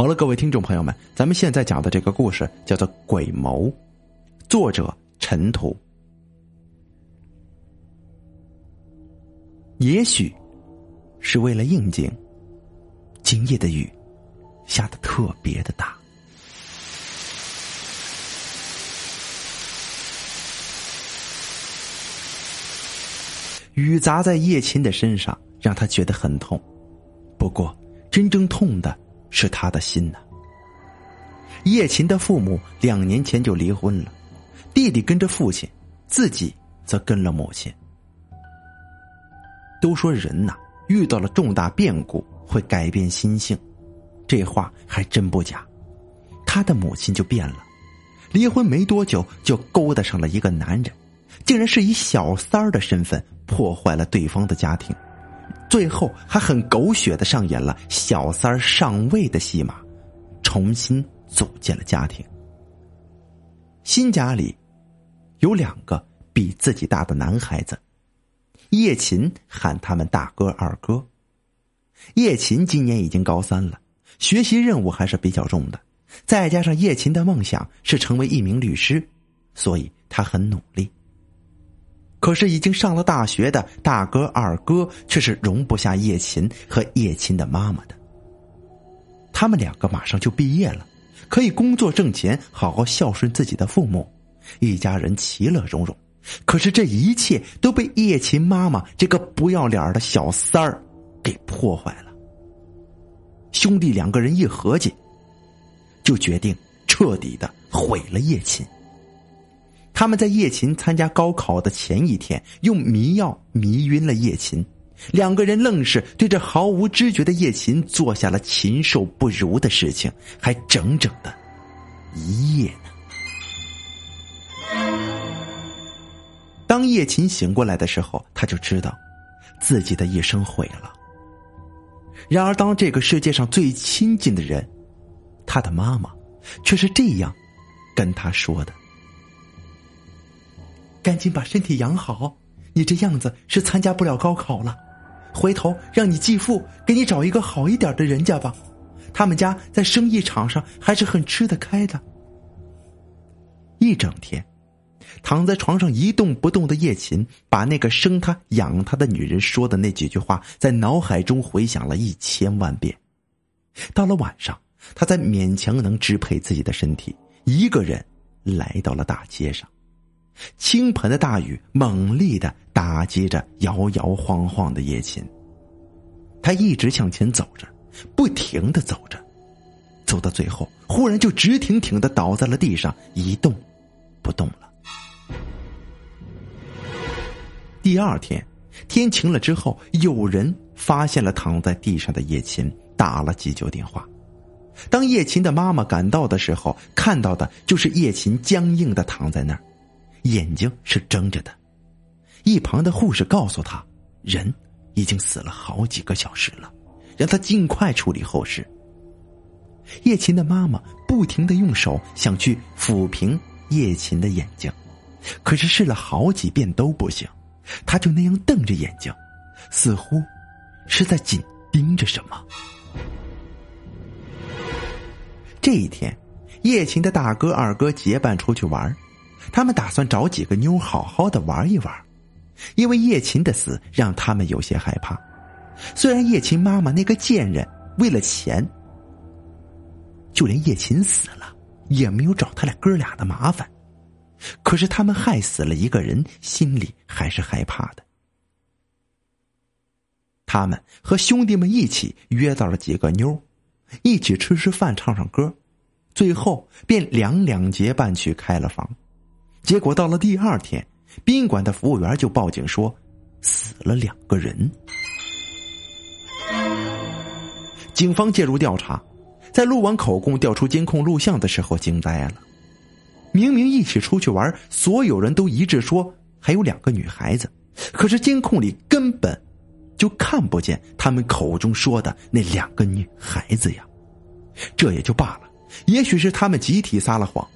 好了，各位听众朋友们，咱们现在讲的这个故事叫做《鬼谋》，作者陈图。也许是为了应景，今夜的雨下的特别的大，雨砸在叶琴的身上，让他觉得很痛。不过，真正痛的是他的心呐。叶琴的父母两年前就离婚了，弟弟跟着父亲，自己则跟了母亲。都说人呐，遇到了重大变故会改变心性，这话还真不假。他的母亲就变了，离婚没多久就勾搭上了一个男人，竟然是以小三儿的身份破坏了对方的家庭，最后还很狗血的上演了小三上位的戏码，重新组建了家庭。新家里有两个比自己大的男孩子。叶琴喊他们大哥二哥。叶琴今年已经高三了，学习任务还是比较重的，再加上叶琴的梦想是成为一名律师，所以他很努力。可是已经上了大学的大哥二哥却是容不下叶琴和叶琴的妈妈的。他们两个马上就毕业了，可以工作挣钱，好好孝顺自己的父母，一家人其乐融融。可是这一切都被叶琴妈妈这个不要脸的小三儿给破坏了。兄弟两个人一合计，就决定彻底的毁了叶琴。他们在叶琴参加高考的前一天，用迷药迷晕了叶琴，两个人愣是对这毫无知觉的叶琴做下了禽兽不如的事情，还整整的一夜呢。当叶琴醒过来的时候，他就知道自己的一生毁了。然而，当这个世界上最亲近的人，他的妈妈，却是这样跟他说的：“赶紧把身体养好，你这样子是参加不了高考了。回头让你继父给你找一个好一点的人家吧，他们家在生意场上还是很吃得开的。”一整天。躺在床上一动不动的叶琴，把那个生他养他的女人说的那几句话，在脑海中回想了一千万遍。到了晚上，他才勉强能支配自己的身体，一个人来到了大街上。倾盆的大雨猛烈的打击着摇摇晃晃的叶琴。他一直向前走着，不停的走着，走到最后，忽然就直挺挺的倒在了地上，一动不动了。第二天，天晴了之后，有人发现了躺在地上的叶琴，打了急救电话。当叶琴的妈妈赶到的时候，看到的就是叶琴僵硬的躺在那儿，眼睛是睁着的。一旁的护士告诉他，人已经死了好几个小时了，让他尽快处理后事。叶琴的妈妈不停的用手想去抚平叶琴的眼睛，可是试了好几遍都不行。他就那样瞪着眼睛，似乎是在紧盯着什么。这一天，叶琴的大哥、二哥结伴出去玩，他们打算找几个妞好好的玩一玩。因为叶琴的死让他们有些害怕。虽然叶琴妈妈那个贱人为了钱，就连叶琴死了也没有找他俩哥俩的麻烦。可是他们害死了一个人，心里还是害怕的。他们和兄弟们一起约到了几个妞，一起吃吃饭、唱唱歌，最后便两两结伴去开了房。结果到了第二天，宾馆的服务员就报警说死了两个人。警方介入调查，在录完口供、调出监控录像的时候，惊呆了。明明一起出去玩，所有人都一致说还有两个女孩子，可是监控里根本就看不见他们口中说的那两个女孩子呀。这也就罢了，也许是他们集体撒了谎，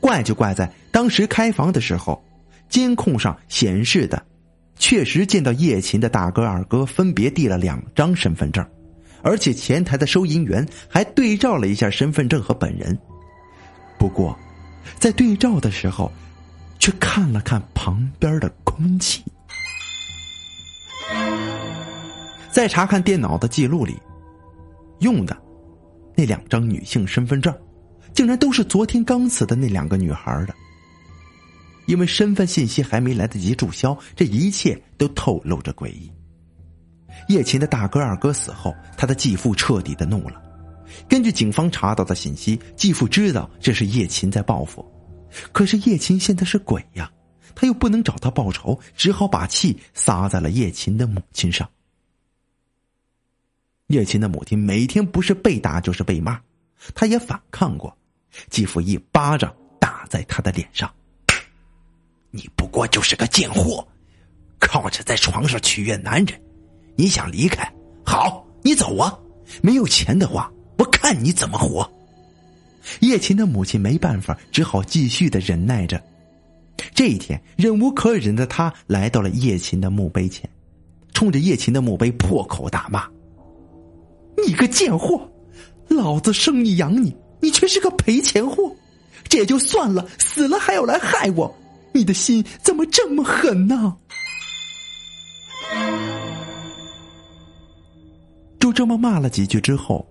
怪就怪在当时开房的时候，监控上显示的确实见到叶琴的大哥二哥分别递了两张身份证，而且前台的收银员还对照了一下身份证和本人。不过，在对照的时候，却看了看旁边的空气。在查看电脑的记录里，用的那两张女性身份证，竟然都是昨天刚死的那两个女孩的。因为身份信息还没来得及注销，这一切都透露着诡异。叶琴的大哥、二哥死后，他的继父彻底的怒了。根据警方查到的信息，继父知道这是叶琴在报复，可是叶琴现在是鬼呀，他又不能找他报仇，只好把气撒在了叶琴的母亲上。叶琴的母亲每天不是被打就是被骂，他也反抗过，继父一巴掌打在他的脸上。你不过就是个贱货，靠着在床上取悦男人，你想离开？好，你走啊！没有钱的话，我看你怎么活。叶琴的母亲没办法，只好继续的忍耐着。这一天，忍无可忍的他来到了叶琴的墓碑前，冲着叶琴的墓碑破口大骂：“你个贱货！老子生你养你，你却是个赔钱货！这也就算了，死了还要来害我！”你的心怎么这么狠呢？就这么骂了几句之后，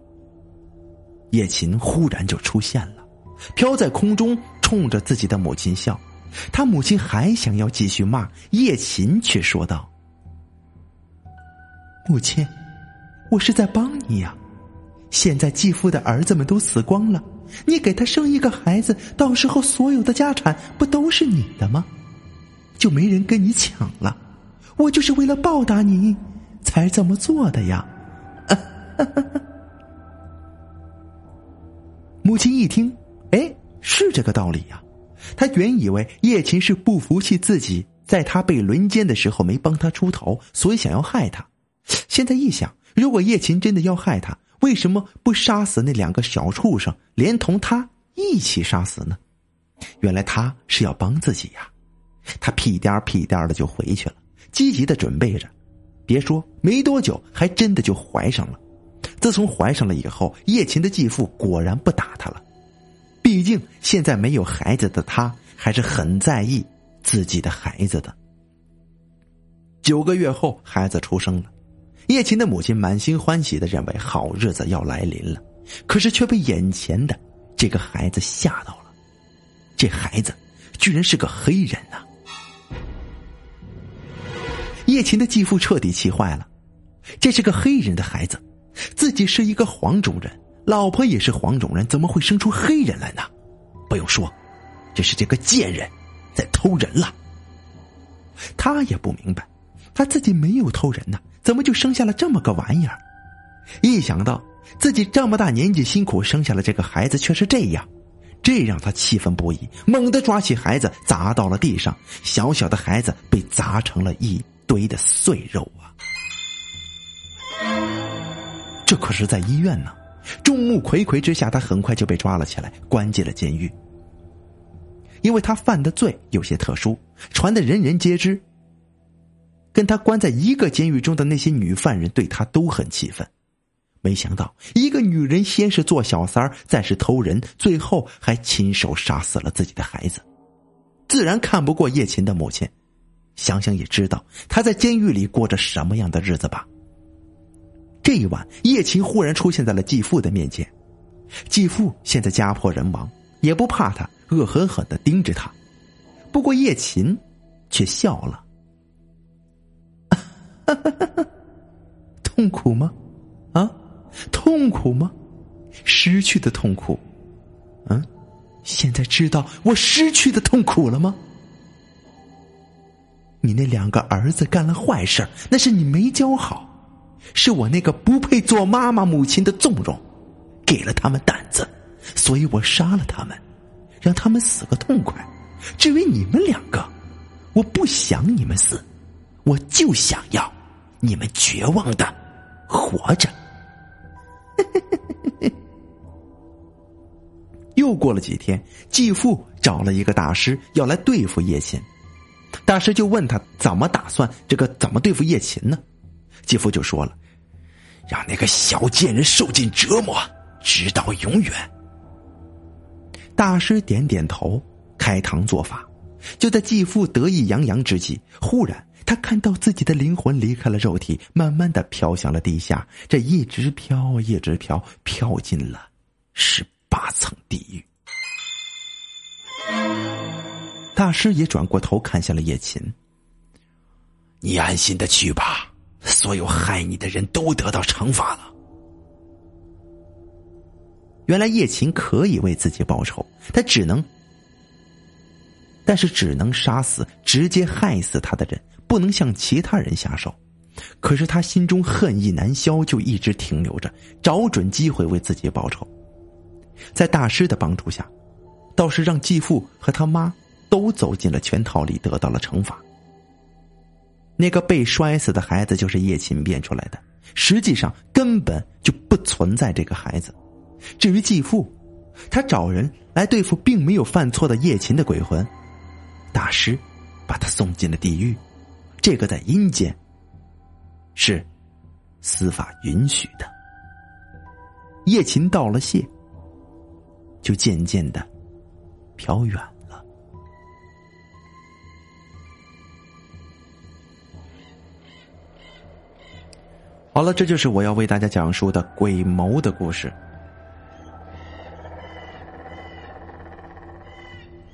叶琴忽然就出现了，飘在空中，冲着自己的母亲笑。他母亲还想要继续骂，叶琴却说道：“母亲，我是在帮你呀。现在继父的儿子们都死光了。”你给他生一个孩子，到时候所有的家产不都是你的吗？就没人跟你抢了。我就是为了报答你，才这么做的呀。母亲一听，哎，是这个道理呀。他原以为叶琴是不服气自己在他被轮奸的时候没帮他出头，所以想要害他。现在一想，如果叶琴真的要害他，为什么不杀死那两个小畜生，连同他一起杀死呢？原来他是要帮自己呀！他屁颠儿屁颠儿的就回去了，积极的准备着。别说没多久，还真的就怀上了。自从怀上了以后，叶琴的继父果然不打他了。毕竟现在没有孩子的他，还是很在意自己的孩子的。九个月后，孩子出生了。叶琴的母亲满心欢喜的认为好日子要来临了，可是却被眼前的这个孩子吓到了。这孩子居然是个黑人啊！叶琴的继父彻底气坏了，这是个黑人的孩子，自己是一个黄种人，老婆也是黄种人，怎么会生出黑人来呢？不用说，这是这个贱人在偷人了。他也不明白，他自己没有偷人呢。怎么就生下了这么个玩意儿？一想到自己这么大年纪辛苦生下了这个孩子，却是这样，这让他气愤不已，猛地抓起孩子砸到了地上，小小的孩子被砸成了一堆的碎肉啊！这可是在医院呢，众目睽睽之下，他很快就被抓了起来，关进了监狱。因为他犯的罪有些特殊，传的人人皆知。跟他关在一个监狱中的那些女犯人对他都很气愤，没想到一个女人先是做小三儿，再是偷人，最后还亲手杀死了自己的孩子，自然看不过叶琴的母亲。想想也知道他在监狱里过着什么样的日子吧。这一晚，叶琴忽然出现在了继父的面前，继父现在家破人亡，也不怕他，恶狠狠的盯着他。不过叶琴却笑了。痛苦吗？啊，痛苦吗？失去的痛苦。嗯，现在知道我失去的痛苦了吗？你那两个儿子干了坏事，那是你没教好，是我那个不配做妈妈母亲的纵容，给了他们胆子，所以我杀了他们，让他们死个痛快。至于你们两个，我不想你们死，我就想要。你们绝望的活着。又过了几天，继父找了一个大师要来对付叶琴。大师就问他怎么打算这个怎么对付叶琴呢？继父就说了：“让那个小贱人受尽折磨，直到永远。大师点点头，开堂做法。就在继父得意洋洋之际，忽然他看到自己的灵魂离开了肉体，慢慢的飘向了地下。这一直飘，一直飘，飘进了十八层地狱。大师也转过头看向了叶琴：“你安心的去吧，所有害你的人都得到惩罚了。”原来叶琴可以为自己报仇，他只能，但是只能杀死直接害死他的人，不能向其他人下手。可是他心中恨意难消，就一直停留着，找准机会为自己报仇。在大师的帮助下，倒是让继父和他妈都走进了圈套里，得到了惩罚。那个被摔死的孩子就是叶琴变出来的，实际上根本就不存在这个孩子。至于继父，他找人来对付并没有犯错的叶琴的鬼魂，大师把他送进了地狱。这个在阴间是司法允许的。叶琴道了谢，就渐渐的飘远了。好了，这就是我要为大家讲述的鬼谋的故事。